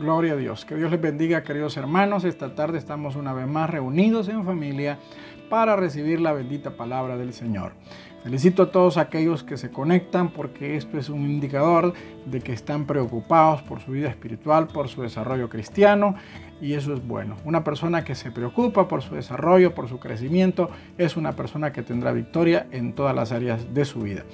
Gloria a Dios. Que Dios les bendiga, queridos hermanos. Esta tarde estamos una vez más reunidos en familia para recibir la bendita palabra del Señor. Felicito a todos aquellos que se conectan porque esto es un indicador de que están preocupados por su vida espiritual, por su desarrollo cristiano y eso es bueno. Una persona que se preocupa por su desarrollo, por su crecimiento, es una persona que tendrá victoria en todas las áreas de su vida.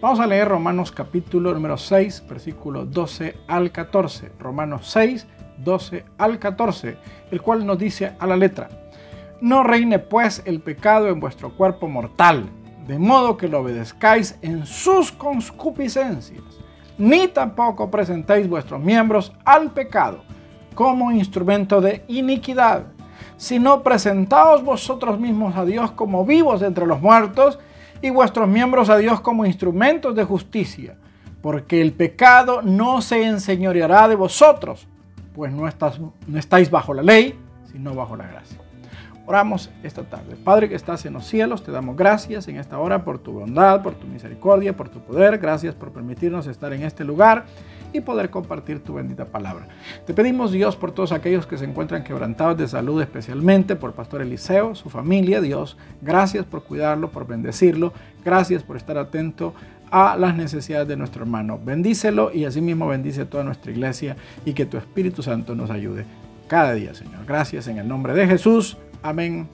Vamos a leer Romanos capítulo número 6, versículo 12 al 14. Romanos 6, 12 al 14, el cual nos dice a la letra, no reine pues el pecado en vuestro cuerpo mortal de modo que lo obedezcáis en sus concupiscencias, ni tampoco presentéis vuestros miembros al pecado como instrumento de iniquidad, sino presentaos vosotros mismos a Dios como vivos entre los muertos y vuestros miembros a Dios como instrumentos de justicia, porque el pecado no se enseñoreará de vosotros, pues no, no estáis bajo la ley, sino bajo la gracia. Oramos esta tarde. Padre que estás en los cielos, te damos gracias en esta hora por tu bondad, por tu misericordia, por tu poder. Gracias por permitirnos estar en este lugar y poder compartir tu bendita palabra. Te pedimos Dios por todos aquellos que se encuentran quebrantados de salud, especialmente por Pastor Eliseo, su familia. Dios, gracias por cuidarlo, por bendecirlo. Gracias por estar atento a las necesidades de nuestro hermano. Bendícelo y asimismo bendice toda nuestra iglesia y que tu Espíritu Santo nos ayude cada día, Señor. Gracias en el nombre de Jesús. Amén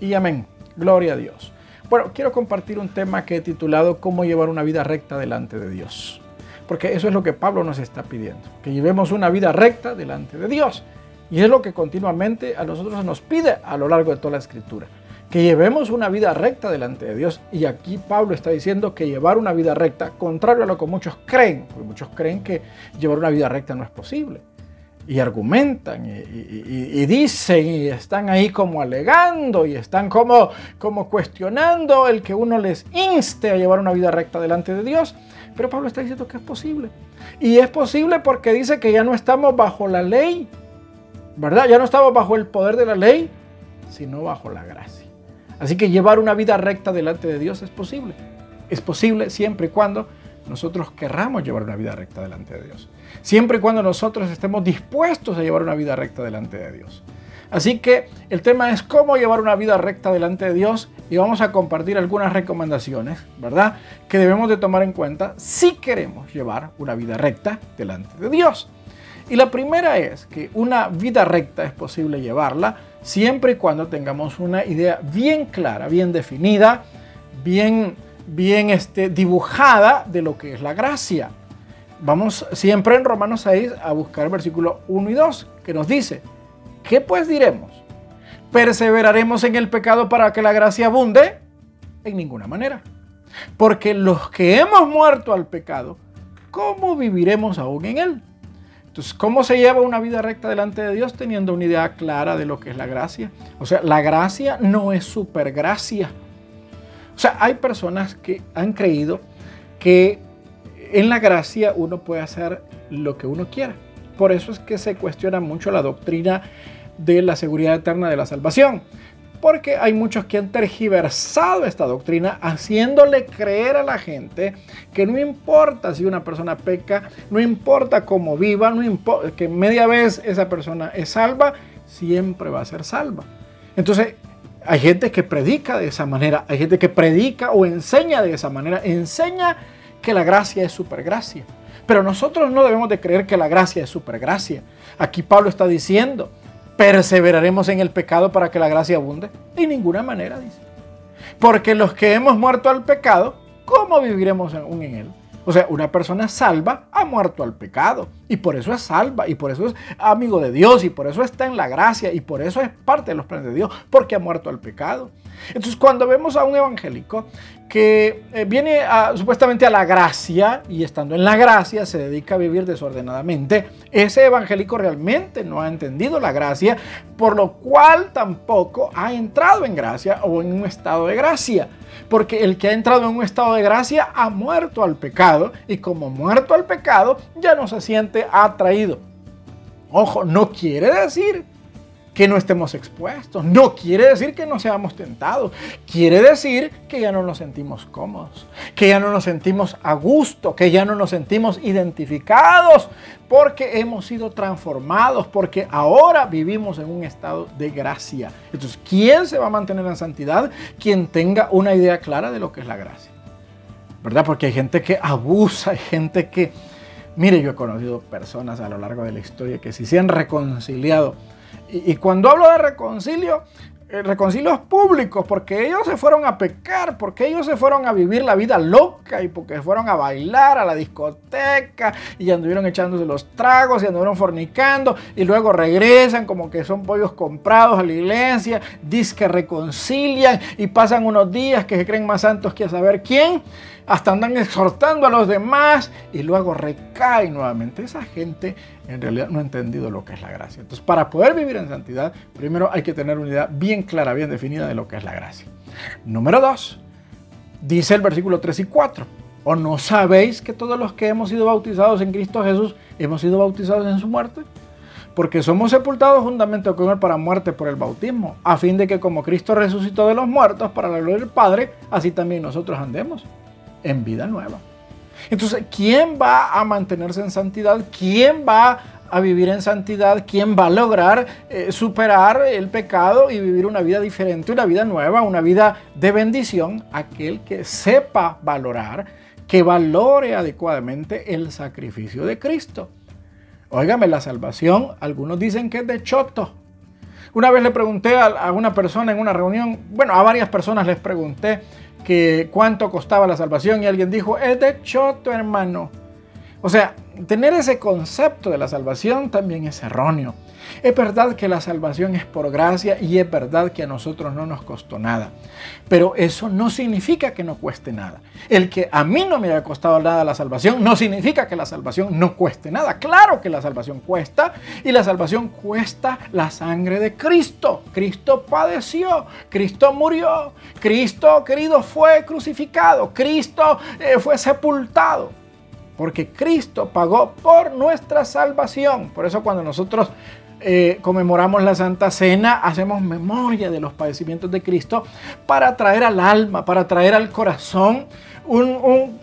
y amén. Gloria a Dios. Bueno, quiero compartir un tema que he titulado Cómo llevar una vida recta delante de Dios. Porque eso es lo que Pablo nos está pidiendo, que llevemos una vida recta delante de Dios. Y es lo que continuamente a nosotros nos pide a lo largo de toda la escritura, que llevemos una vida recta delante de Dios. Y aquí Pablo está diciendo que llevar una vida recta, contrario a lo que muchos creen, porque muchos creen que llevar una vida recta no es posible y argumentan y, dicen y están ahí como alegando y están como, como cuestionando el que uno les inste a llevar una vida recta delante de Dios. Pero Pablo está diciendo que es posible. Y es posible porque dice que ya no estamos bajo la ley, ¿verdad? Ya no estamos bajo el poder de la ley, sino bajo la gracia. Así que llevar una vida recta delante de Dios es posible. Es posible siempre y cuando nosotros querramos llevar una vida recta delante de Dios. Siempre y cuando nosotros estemos dispuestos a llevar una vida recta delante de Dios. Así que el tema es cómo llevar una vida recta delante de Dios y vamos a compartir algunas recomendaciones, ¿verdad? Que debemos de tomar en cuenta si queremos llevar una vida recta delante de Dios. Y la primera es que una vida recta es posible llevarla siempre y cuando tengamos una idea bien clara, bien definida, bien bien este, dibujada de lo que es la gracia. Vamos siempre en Romanos 6 a buscar el versículo 1 y 2, que nos dice, ¿qué pues diremos? ¿Perseveraremos en el pecado para que la gracia abunde? En ninguna manera. Porque los que hemos muerto al pecado, ¿cómo viviremos aún en él? Entonces, ¿cómo se lleva una vida recta delante de Dios teniendo una idea clara de lo que es la gracia? O sea, la gracia no es supergracia. O sea, hay personas que han creído que en la gracia uno puede hacer lo que uno quiera. Por eso es que se cuestiona mucho la doctrina de la seguridad eterna de la salvación. Porque hay muchos que han tergiversado esta doctrina haciéndole creer a la gente que no importa si una persona peca, no importa cómo viva, no que media vez esa persona es salva, siempre va a ser salva. Entonces, hay gente que predica de esa manera, hay gente que predica o enseña de esa manera, enseña que la gracia es supergracia. Pero nosotros no debemos de creer que la gracia es supergracia. Aquí Pablo está diciendo, perseveraremos en el pecado para que la gracia abunde. De ninguna manera, dice. Porque los que hemos muerto al pecado, ¿cómo viviremos aún en él? O sea, una persona salva ha muerto al pecado y por eso es salva y por eso es amigo de Dios y por eso está en la gracia y por eso es parte de los planes de Dios porque ha muerto al pecado. Entonces cuando vemos a un evangélico que eh, viene supuestamente a la gracia y estando en la gracia se dedica a vivir desordenadamente, ese evangélico realmente no ha entendido la gracia, por lo cual tampoco ha entrado en gracia o en un estado de gracia. Porque el que ha entrado en un estado de gracia ha muerto al pecado y como muerto al pecado ya no se siente atraído. Ojo, no quiere decir que no estemos expuestos. No quiere decir que no seamos tentados. Quiere decir que ya no nos sentimos cómodos, que ya no nos sentimos a gusto, que ya no nos sentimos identificados, porque hemos sido transformados, porque ahora vivimos en un estado de gracia. Entonces, ¿quién se va a mantener en santidad? Quien tenga una idea clara de lo que es la gracia. ¿Verdad? Porque hay gente que abusa, hay gente que... Mire, yo he conocido personas a lo largo de la historia que si se han reconciliado y, cuando hablo de reconcilio, eh, reconcilios públicos, porque ellos se fueron a pecar, porque ellos se fueron a vivir la vida loca y porque fueron a bailar a la discoteca y anduvieron echándose los tragos y anduvieron fornicando y luego regresan como que son pollos comprados a la iglesia, dicen que reconcilian y pasan unos días que se creen más santos que a saber quién hasta andan exhortando a los demás y luego recae nuevamente. Esa gente en realidad no ha entendido lo que es la gracia. Entonces, para poder vivir en santidad, primero hay que tener una idea bien clara, bien definida de lo que es la gracia. Número dos, dice el versículo 3 y 4. ¿O no sabéis que todos los que hemos sido bautizados en Cristo Jesús hemos sido bautizados en su muerte? Porque somos sepultados juntamente con Él para muerte por el bautismo, a fin de que como Cristo resucitó de los muertos para la gloria del Padre, así también nosotros andemos en vida nueva. Entonces, ¿quién va a mantenerse en santidad? ¿Quién va a vivir en santidad? ¿Quién va a lograr eh, superar el pecado y vivir una vida diferente, una vida nueva, una vida de bendición? Aquel que sepa valorar, que valore adecuadamente el sacrificio de Cristo. Óigame, la salvación, algunos dicen que es de choto. Una vez le pregunté a una persona en una reunión, bueno, a varias personas les pregunté, que cuánto costaba la salvación y alguien dijo, es de choto, hermano. O sea, tener ese concepto de la salvación también es erróneo. Es verdad que la salvación es por gracia y es verdad que a nosotros no nos costó nada. Pero eso no significa que no cueste nada. El que a mí no me haya costado nada la salvación no significa que la salvación no cueste nada. Claro que la salvación cuesta y la salvación cuesta la sangre de Cristo. Cristo padeció, Cristo murió, Cristo querido fue crucificado, Cristo eh, fue sepultado porque Cristo pagó por nuestra salvación. Por eso cuando nosotros eh, conmemoramos la Santa Cena, hacemos memoria de los padecimientos de Cristo para traer al alma, para traer al corazón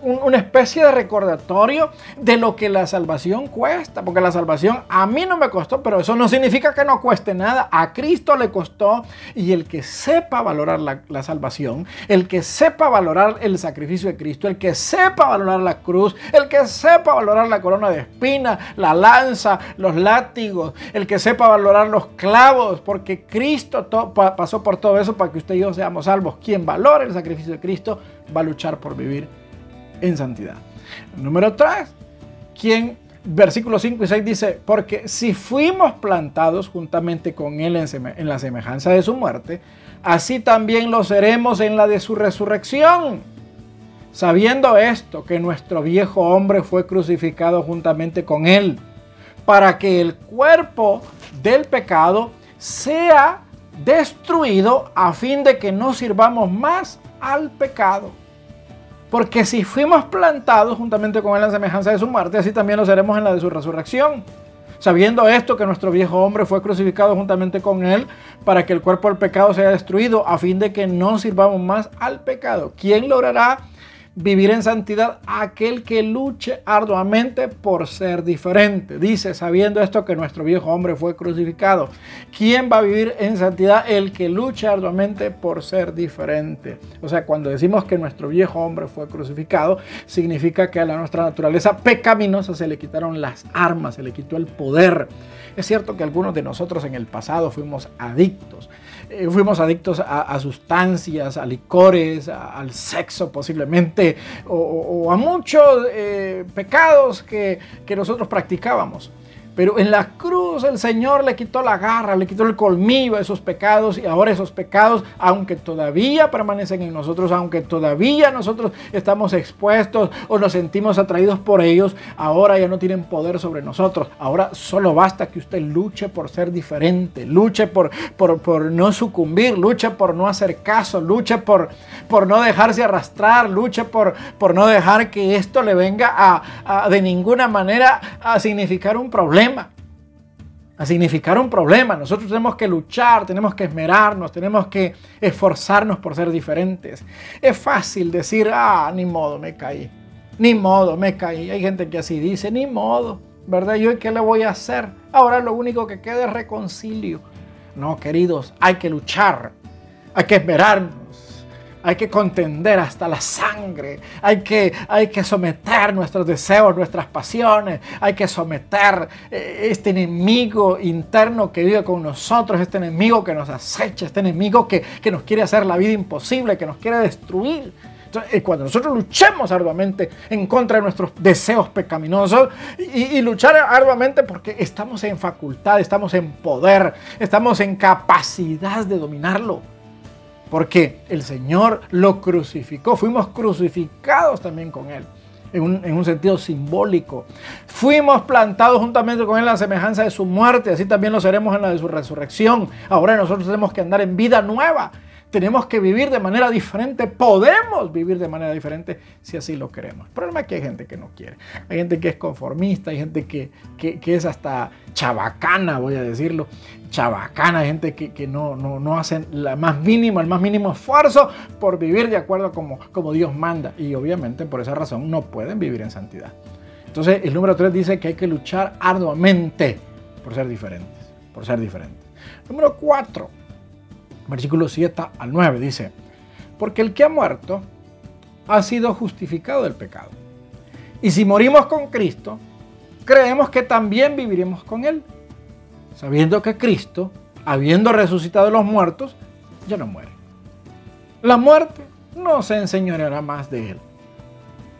una especie de recordatorio de lo que la salvación cuesta, porque la salvación a mí no me costó, pero eso no significa que no cueste nada, a Cristo le costó y el que sepa valorar la, salvación, el que sepa valorar el sacrificio de Cristo, el que sepa valorar la cruz, el que sepa valorar la corona de espinas, la lanza, los látigos, el que sepa valorar los clavos, porque Cristo pasó por todo eso para que usted y yo seamos salvos. Quien valora el sacrificio de Cristo va a luchar por vivir en santidad. Número 3, quien, versículos 5 y 6 dice, porque si fuimos plantados juntamente con Él en, la semejanza de su muerte, así también lo seremos en la de su resurrección. Sabiendo esto, que nuestro viejo hombre fue crucificado juntamente con Él, para que el cuerpo del pecado sea destruido a fin de que no sirvamos más al pecado. Porque si fuimos plantados juntamente con él en la semejanza de su muerte, así también lo seremos en la de su resurrección. Sabiendo esto, que nuestro viejo hombre fue crucificado juntamente con él para que el cuerpo del pecado sea destruido, a fin de que no sirvamos más al pecado. ¿Quién logrará vivir en santidad aquel que luche arduamente por ser diferente. Dice, sabiendo esto que nuestro viejo hombre fue crucificado. ¿Quién va a vivir en santidad? El que luche arduamente por ser diferente. O sea, cuando decimos que nuestro viejo hombre fue crucificado, significa que a la nuestra naturaleza pecaminosa se le quitaron las armas, se le quitó el poder. Es cierto que algunos de nosotros en el pasado fuimos adictos eh, fuimos adictos a, sustancias, a licores, al sexo posiblemente, o, a muchos eh, pecados que, que nosotros practicábamos. Pero en la cruz el Señor le quitó la garra, le quitó el colmillo a esos pecados y ahora esos pecados, aunque todavía permanecen en nosotros, aunque todavía nosotros estamos expuestos o nos sentimos atraídos por ellos, ahora ya no tienen poder sobre nosotros. Ahora solo basta que usted luche por ser diferente, luche por, por, no sucumbir, luche por no hacer caso, luche por, por no dejarse arrastrar, luche por, por no dejar que esto le venga a de ninguna manera a significar un problema a significar un problema. Nosotros tenemos que luchar, tenemos que esmerarnos, tenemos que esforzarnos por ser diferentes. Es fácil decir, ah, ni modo, me caí. Ni modo, me caí. Hay gente que así dice, ni modo, ¿verdad? ¿Yo qué le voy a hacer? Ahora lo único que queda es reconcilio. No, queridos, hay que luchar, hay que esmerarnos, hay que contender hasta la sangre, hay que, hay que someter nuestros deseos, nuestras pasiones, hay que someter eh, este enemigo interno que vive con nosotros, este enemigo que nos acecha, este enemigo que, que nos quiere hacer la vida imposible, que nos quiere destruir. Entonces, eh, cuando nosotros luchemos arduamente en contra de nuestros deseos pecaminosos y, y, luchar arduamente porque estamos en facultad, estamos en poder, estamos en capacidad de dominarlo porque el Señor lo crucificó, fuimos crucificados también con Él. En un, en un, sentido simbólico. Fuimos plantados juntamente con Él en la semejanza de su muerte, así también lo seremos en la de su resurrección. Ahora nosotros tenemos que andar en vida nueva, tenemos que vivir de manera diferente, podemos vivir de manera diferente si así lo queremos. El problema es que hay gente que no quiere, hay gente que es conformista, hay gente que, que, es hasta chabacana, voy a decirlo, chabacana, gente que, que no, no, no, hacen la más mínima, el más mínimo esfuerzo por vivir de acuerdo como, como Dios manda. Y obviamente por esa razón no pueden vivir en santidad. Entonces el número 3 dice que hay que luchar arduamente por ser diferentes, por ser diferentes. Número 4, versículo 7 al 9 dice, porque el que ha muerto ha sido justificado del pecado. Y si morimos con Cristo, creemos que también viviremos con Él sabiendo que Cristo, habiendo resucitado los muertos, ya no muere. La muerte no se enseñoreará más de Él.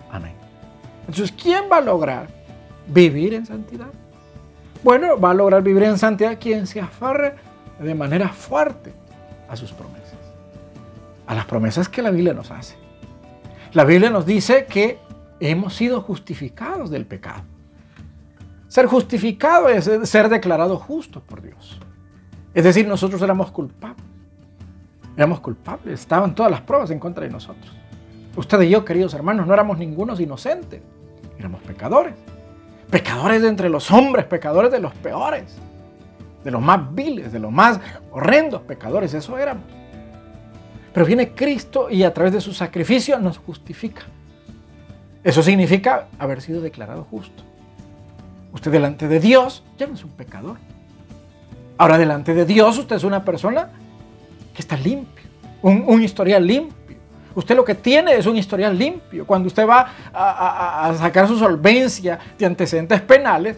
Amén. Entonces, ¿quién va a lograr vivir en santidad? Bueno, va a lograr vivir en santidad quien se afarre de manera fuerte a sus promesas. A las promesas que la Biblia nos hace. La Biblia nos dice que hemos sido justificados del pecado. Ser justificado es ser declarado justo por Dios. Es decir, nosotros éramos culpables. Éramos culpables. Estaban todas las pruebas en contra de nosotros. Usted y yo, queridos hermanos, no éramos ningunos inocentes. Éramos pecadores. Pecadores de entre los hombres, pecadores de los peores. De los más viles, de los más horrendos pecadores. Eso éramos. Pero viene Cristo y a través de su sacrificio nos justifica. Eso significa haber sido declarado justo. Usted delante de Dios ya no es un pecador. Ahora delante de Dios usted es una persona que está limpio, un, historial limpio. Usted lo que tiene es un historial limpio. Cuando usted va a, sacar su solvencia de antecedentes penales,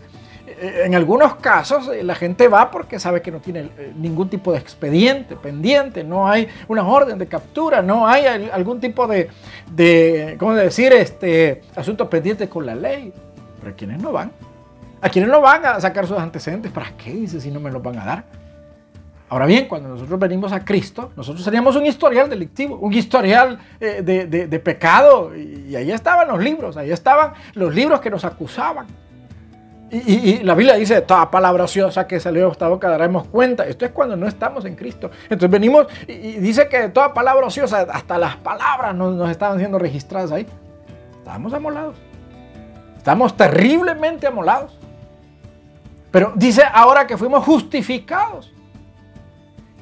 en algunos casos eh, la gente va porque sabe que no tiene eh, ningún tipo de expediente pendiente, no hay una orden de captura, no hay algún tipo de, de ¿cómo decir?, este, asunto pendiente con la ley. Pero quienes no van, ¿A quienes no van a sacar sus antecedentes? ¿Para qué dice si no me los van a dar? Ahora bien, cuando nosotros venimos a Cristo, nosotros teníamos un historial delictivo, un historial eh, de, pecado, y, ahí estaban los libros, ahí estaban los libros que nos acusaban. Y, la Biblia dice, toda palabra ociosa que salió de esta boca daremos cuenta. Esto es cuando no estamos en Cristo. Entonces venimos y, dice que toda palabra ociosa, hasta las palabras nos, nos estaban siendo registradas ahí. Estábamos amolados. Estamos terriblemente amolados. Pero dice ahora que fuimos justificados.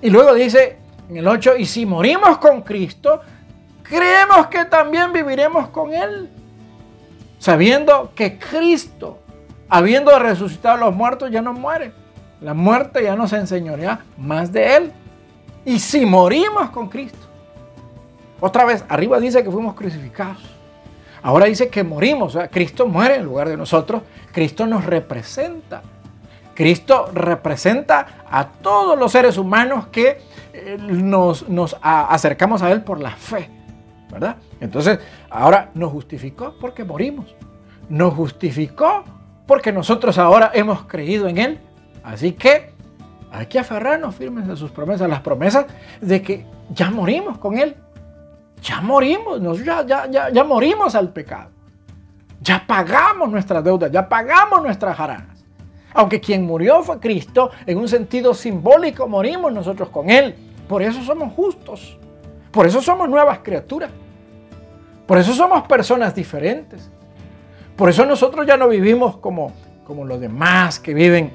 Y luego dice en el 8, y si morimos con Cristo, creemos que también viviremos con Él. Sabiendo que Cristo, habiendo resucitado a los muertos, ya no muere. La muerte ya no se enseñorea más de Él. Y si morimos con Cristo. Otra vez, arriba dice que fuimos crucificados. Ahora dice que morimos. O sea, Cristo muere en lugar de nosotros. Cristo nos representa. Cristo representa a todos los seres humanos que eh, nos, acercamos a Él por la fe, ¿verdad? Entonces, ahora nos justificó porque morimos. Nos justificó porque nosotros ahora hemos creído en Él. Así que hay que aferrarnos firmes a sus promesas, las promesas de que ya morimos con Él. Ya morimos, ya, ya, ya, ya morimos al pecado. Ya pagamos nuestras deudas, ya pagamos nuestras jaranas. Aunque quien murió fue Cristo, en un sentido simbólico morimos nosotros con Él. Por eso somos justos. Por eso somos nuevas criaturas. Por eso somos personas diferentes. Por eso nosotros ya no vivimos como, como los demás que viven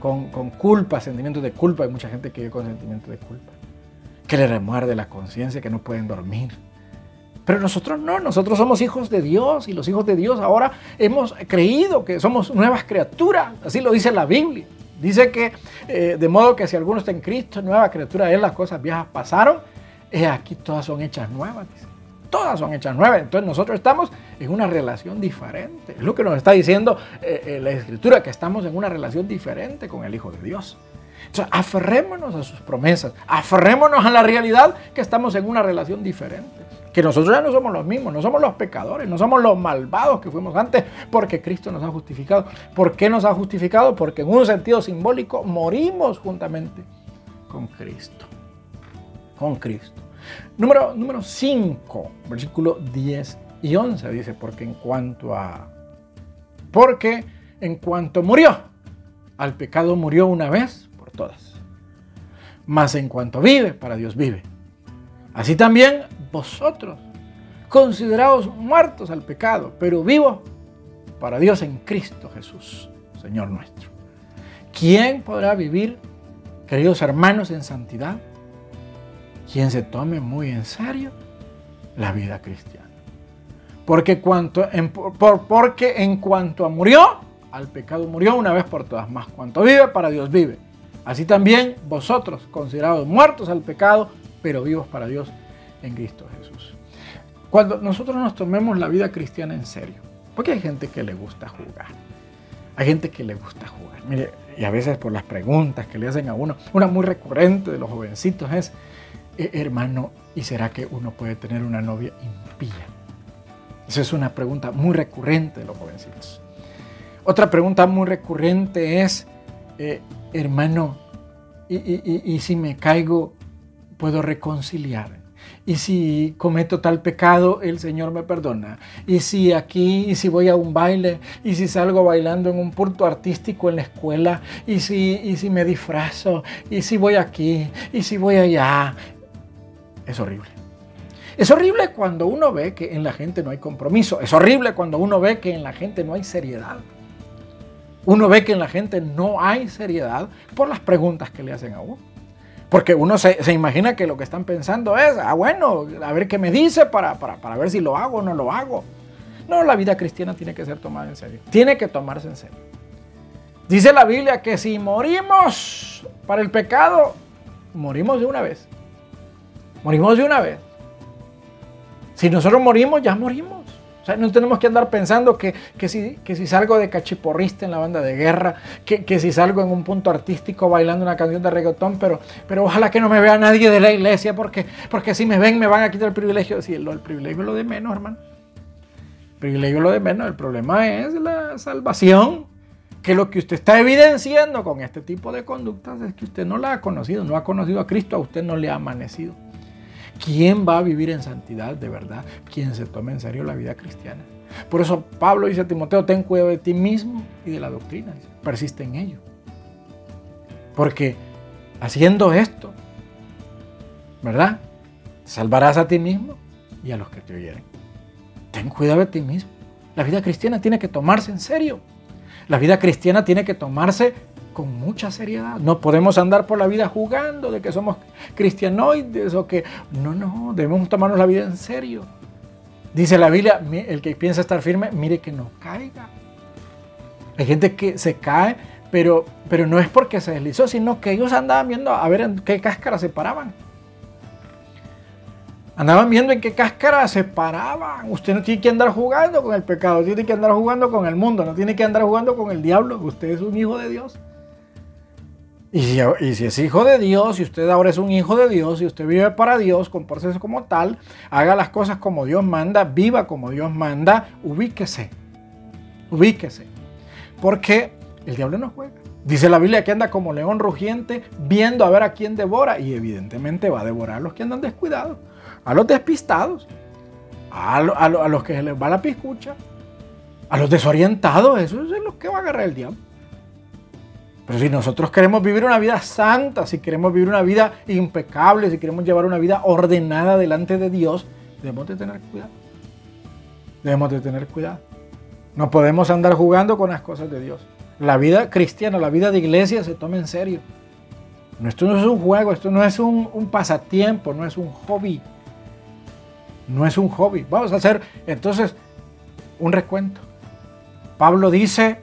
con, con culpa, sentimientos de culpa. Hay mucha gente que vive con sentimientos de culpa. Que le remuerde la conciencia, que no pueden dormir. Pero nosotros no, nosotros somos hijos de Dios y los hijos de Dios ahora hemos creído que somos nuevas criaturas. Así lo dice la Biblia. Dice que eh, de modo que si alguno está en Cristo, nueva criatura es, las cosas viejas pasaron, es aquí todas son hechas nuevas. Dice. Todas son hechas nuevas. Entonces nosotros estamos en una relación diferente. Es lo que nos está diciendo eh, eh, la Escritura, que estamos en una relación diferente con el Hijo de Dios. Entonces, aferrémonos a sus promesas, aferrémonos a la realidad que estamos en una relación diferente que nosotros ya no somos los mismos, no somos los pecadores, no somos los malvados que fuimos antes, porque Cristo nos ha justificado. ¿Por qué nos ha justificado? Porque en un sentido simbólico morimos juntamente con Cristo. Con Cristo. Número 5, versículo 10 y 11 dice, porque en cuanto a... Porque en cuanto murió, al pecado murió una vez por todas. Mas en cuanto vive, para Dios vive. Así también vosotros, considerados muertos al pecado, pero vivos para Dios en Cristo Jesús, Señor nuestro. ¿Quién podrá vivir, queridos hermanos, en santidad? Quien se tome muy en serio la vida cristiana. Porque, en, porque en cuanto murió, al pecado murió una vez por todas, más cuanto vive, para Dios vive. Así también vosotros, considerados muertos al pecado, pero vivos para Dios en Cristo Jesús. Cuando nosotros nos tomemos la vida cristiana en serio, porque hay gente que le gusta jugar, hay gente que le gusta jugar. Mire, y a veces por las preguntas que le hacen a uno, una muy recurrente de los jovencitos es, eh, hermano, ¿y será que uno puede tener una novia impía? Esa es una pregunta muy recurrente de los jovencitos. Otra pregunta muy recurrente es, eh, hermano, y, si me caigo, puedo reconciliar? y si cometo tal pecado, el Señor me perdona. Y si aquí, y si voy a un baile, y si salgo bailando en un punto artístico en la escuela, y si, y si me disfrazo, y si voy aquí, y si voy allá. Es horrible. Es horrible cuando uno ve que en la gente no hay compromiso. Es horrible cuando uno ve que en la gente no hay seriedad. Uno ve que en la gente no hay seriedad por las preguntas que le hacen a uno. Porque uno se, imagina que lo que están pensando es, ah, bueno, a ver qué me dice para, para, ver si lo hago o no lo hago. No, la vida cristiana tiene que ser tomada en serio. Tiene que tomarse en serio. Dice la Biblia que si morimos para el pecado, morimos de una vez. Morimos de una vez. Si nosotros morimos, ya morimos. O sea, no tenemos que andar pensando que, si, si, salgo de cachiporrista en la banda de guerra, que, si salgo en un punto artístico bailando una canción de reggaetón, pero, pero ojalá que no me vea nadie de la iglesia, porque, porque si me ven me van a quitar el privilegio. Sí, el privilegio es lo de menos, hermano. El privilegio es lo de menos. El problema es la salvación. Que lo que usted está evidenciando con este tipo de conductas es que usted no la ha conocido, no ha conocido a Cristo, a usted no le ha amanecido. ¿Quién va a vivir en santidad de verdad? Quien se tome en serio la vida cristiana. Por eso Pablo dice a Timoteo, ten cuidado de ti mismo y de la doctrina. Persiste en ello. Porque haciendo esto, ¿verdad? Salvarás a ti mismo y a los que te oyeren. Ten cuidado de ti mismo. La vida cristiana tiene que tomarse en serio. La vida cristiana tiene que tomarse con mucha seriedad. No podemos andar por la vida jugando de que somos cristianoides o que... No, no, debemos tomarnos la vida en serio. Dice la Biblia, el que piensa estar firme, mire que no caiga. Hay gente que se cae, pero, pero no es porque se deslizó, sino que ellos andaban viendo a ver en qué cáscara se paraban. Andaban viendo en qué cáscara se paraban. Usted no tiene que andar jugando con el pecado, tiene que andar jugando con el mundo, no tiene que andar jugando con el diablo. Usted es un hijo de Dios. Y si, es hijo de Dios, y usted ahora es un hijo de Dios, y usted vive para Dios, compórtese como tal, haga las cosas como Dios manda, viva como Dios manda, ubíquese. Ubíquese. Porque el diablo no juega. Dice la Biblia que anda como león rugiente, viendo a ver a quién devora, y evidentemente va a devorar a los que andan descuidados, a los despistados, a, a los que se les va la piscucha, a los desorientados, eso es lo que va a agarrar el diablo. Pero si nosotros queremos vivir una vida santa, si queremos vivir una vida impecable, si queremos llevar una vida ordenada delante de Dios, debemos de tener cuidado. Debemos de tener cuidado. No podemos andar jugando con las cosas de Dios. La vida cristiana, la vida de iglesia se toma en serio. Esto no es un juego, esto no es un, un pasatiempo, no es un hobby. No es un hobby. Vamos a hacer entonces un recuento. Pablo dice,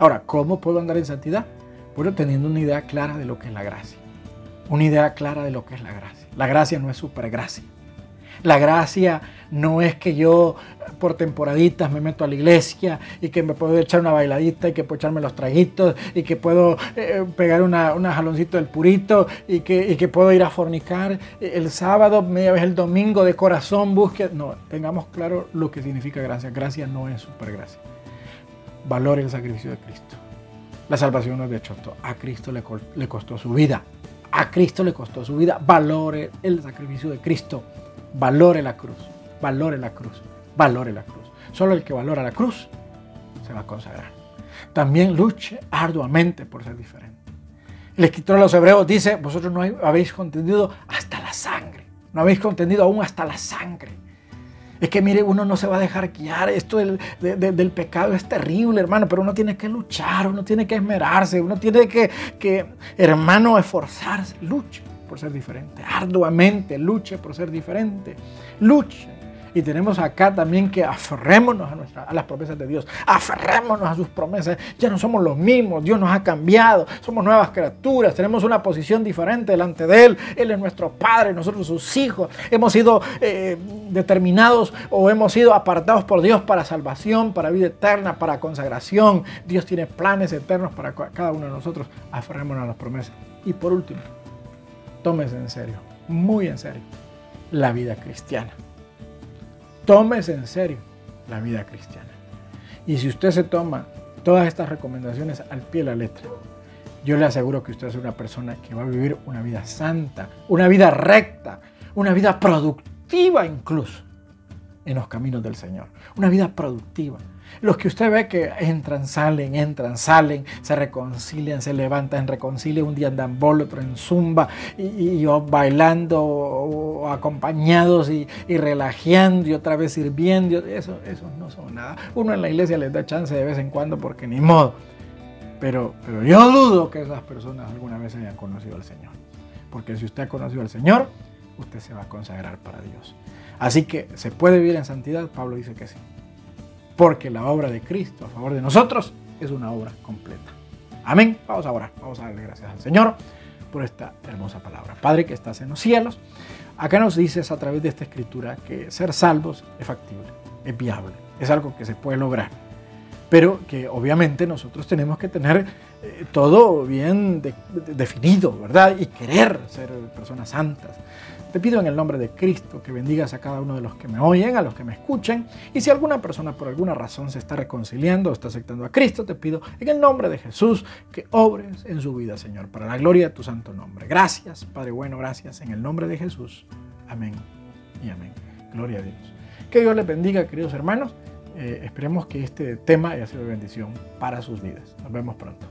Ahora, ¿cómo puedo andar en santidad? Bueno, teniendo una idea clara de lo que es la gracia. Una idea clara de lo que es la gracia. La gracia no es supergracia. La gracia no es que yo por temporaditas me meto a la iglesia y que me puedo echar una bailadita y que puedo echarme los traguitos y que puedo eh, pegar una, jaloncito del purito y que, que puedo ir a fornicar el sábado, media vez el domingo de corazón, busque. No, tengamos claro lo que significa gracia. Gracia no es supergracia. Valore el sacrificio de Cristo. La salvación no es de choto. A Cristo le, le costó su vida. A Cristo le costó su vida. Valore el sacrificio de Cristo valore la cruz, valore la cruz, valore la cruz. Solo el que valora la cruz se va a consagrar. También luche arduamente por ser diferente. El escritor de los Hebreos dice, vosotros no habéis contendido hasta la sangre, no habéis contendido aún hasta la sangre. Es que mire, uno no se va a dejar guiar. Esto del, del, pecado es terrible, hermano, pero uno tiene que luchar, uno tiene que esmerarse, uno tiene que, que hermano, esforzarse. Luche por ser diferente, arduamente luche por ser diferente, luche. Y tenemos acá también que aferrémonos a, a las promesas de Dios, aferrémonos a sus promesas. Ya no somos los mismos, Dios nos ha cambiado, somos nuevas criaturas, tenemos una posición diferente delante de Él. Él es nuestro Padre, nosotros sus hijos. Hemos sido eh, determinados o hemos sido apartados por Dios para salvación, para vida eterna, para consagración. Dios tiene planes eternos para cada uno de nosotros. Aferrémonos a las promesas. Y por último, tómese en serio, muy en serio, la vida cristiana. Tómese en serio la vida cristiana. Y si usted se toma todas estas recomendaciones al pie de la letra, yo le aseguro que usted es una persona que va a vivir una vida santa, una vida recta, una vida productiva incluso en los caminos del Señor. Una vida productiva. Los que usted ve que entran, salen, entran, salen, se reconcilian, se levantan, reconcilian, un día andan bolo, otro en zumba, y, bailando o, acompañados y, y, relajeando y otra vez sirviendo, eso, eso no son nada. Uno en la iglesia les da chance de vez en cuando porque ni modo. Pero, pero yo dudo que esas personas alguna vez hayan conocido al Señor. Porque si usted ha conocido al Señor, usted se va a consagrar para Dios. Así que, ¿se puede vivir en santidad? Pablo dice que sí porque la obra de Cristo a favor de nosotros es una obra completa. Amén. Vamos a orar. Vamos a darle gracias al Señor por esta hermosa palabra. Padre que estás en los cielos, acá nos dices a través de esta escritura que ser salvos es factible, es viable, es algo que se puede lograr, pero que obviamente nosotros tenemos que tener eh, todo bien definido, ¿verdad? Y querer ser personas santas. Te pido en el nombre de Cristo que bendigas a cada uno de los que me oyen, a los que me escuchen. Y si alguna persona por alguna razón se está reconciliando o está aceptando a Cristo, te pido en el nombre de Jesús que obres en su vida, Señor, para la gloria de tu santo nombre. Gracias, Padre bueno, gracias en el nombre de Jesús. Amén y amén. Gloria a Dios. Que Dios les bendiga, queridos hermanos. Eh, esperemos que este tema haya sido de bendición para sus vidas. Nos vemos pronto.